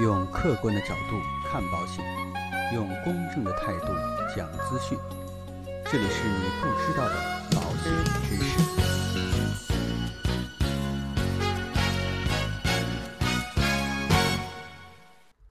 用客观的角度看保险，用公正的态度讲资讯。这里是你不知道的保险知识。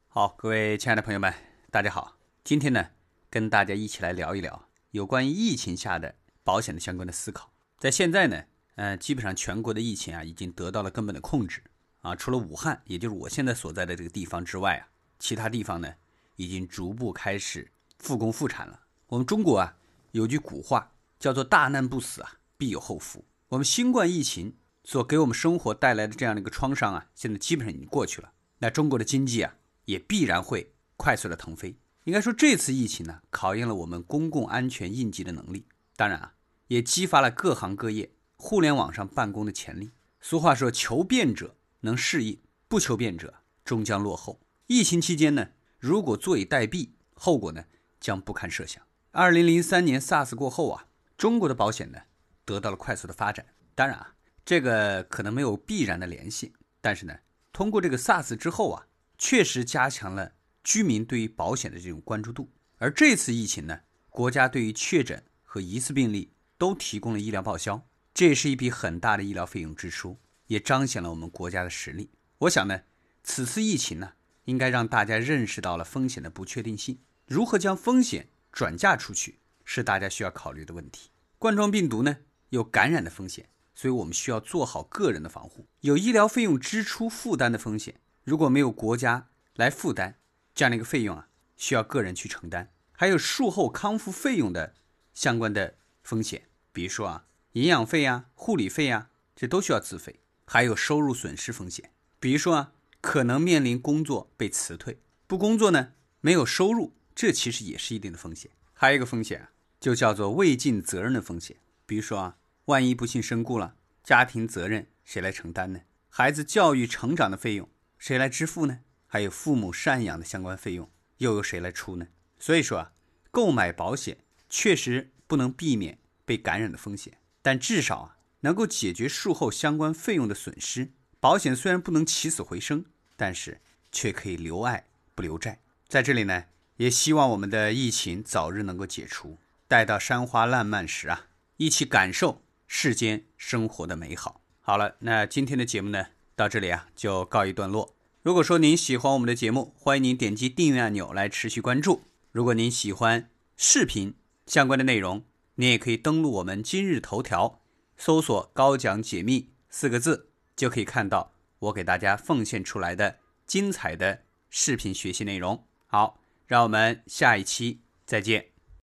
好，各位亲爱的朋友们，大家好。今天呢，跟大家一起来聊一聊有关于疫情下的保险的相关的思考。在现在呢，呃，基本上全国的疫情啊，已经得到了根本的控制啊。除了武汉，也就是我现在所在的这个地方之外啊，其他地方呢，已经逐步开始复工复产了。我们中国啊，有句古话叫做“大难不死啊，必有后福”。我们新冠疫情所给我们生活带来的这样的一个创伤啊，现在基本上已经过去了。那中国的经济啊，也必然会快速的腾飞。应该说，这次疫情呢，考验了我们公共安全应急的能力。当然啊，也激发了各行各业互联网上办公的潜力。俗话说：“求变者能适应，不求变者终将落后。”疫情期间呢，如果坐以待毙，后果呢将不堪设想。二零零三年 SARS 过后啊，中国的保险呢得到了快速的发展。当然啊，这个可能没有必然的联系，但是呢，通过这个 SARS 之后啊，确实加强了。居民对于保险的这种关注度，而这次疫情呢，国家对于确诊和疑似病例都提供了医疗报销，这也是一笔很大的医疗费用支出，也彰显了我们国家的实力。我想呢，此次疫情呢，应该让大家认识到了风险的不确定性，如何将风险转嫁出去，是大家需要考虑的问题。冠状病毒呢，有感染的风险，所以我们需要做好个人的防护，有医疗费用支出负担的风险，如果没有国家来负担。这样的一个费用啊，需要个人去承担，还有术后康复费用的相关的风险，比如说啊，营养费啊、护理费啊，这都需要自费。还有收入损失风险，比如说啊，可能面临工作被辞退，不工作呢，没有收入，这其实也是一定的风险。还有一个风险啊，就叫做未尽责任的风险，比如说啊，万一不幸身故了，家庭责任谁来承担呢？孩子教育成长的费用谁来支付呢？还有父母赡养的相关费用，又由谁来出呢？所以说啊，购买保险确实不能避免被感染的风险，但至少啊，能够解决术后相关费用的损失。保险虽然不能起死回生，但是却可以留爱不留债。在这里呢，也希望我们的疫情早日能够解除，待到山花烂漫时啊，一起感受世间生活的美好。好了，那今天的节目呢，到这里啊，就告一段落。如果说您喜欢我们的节目，欢迎您点击订阅按钮来持续关注。如果您喜欢视频相关的内容，您也可以登录我们今日头条，搜索“高讲解密”四个字，就可以看到我给大家奉献出来的精彩的视频学习内容。好，让我们下一期再见。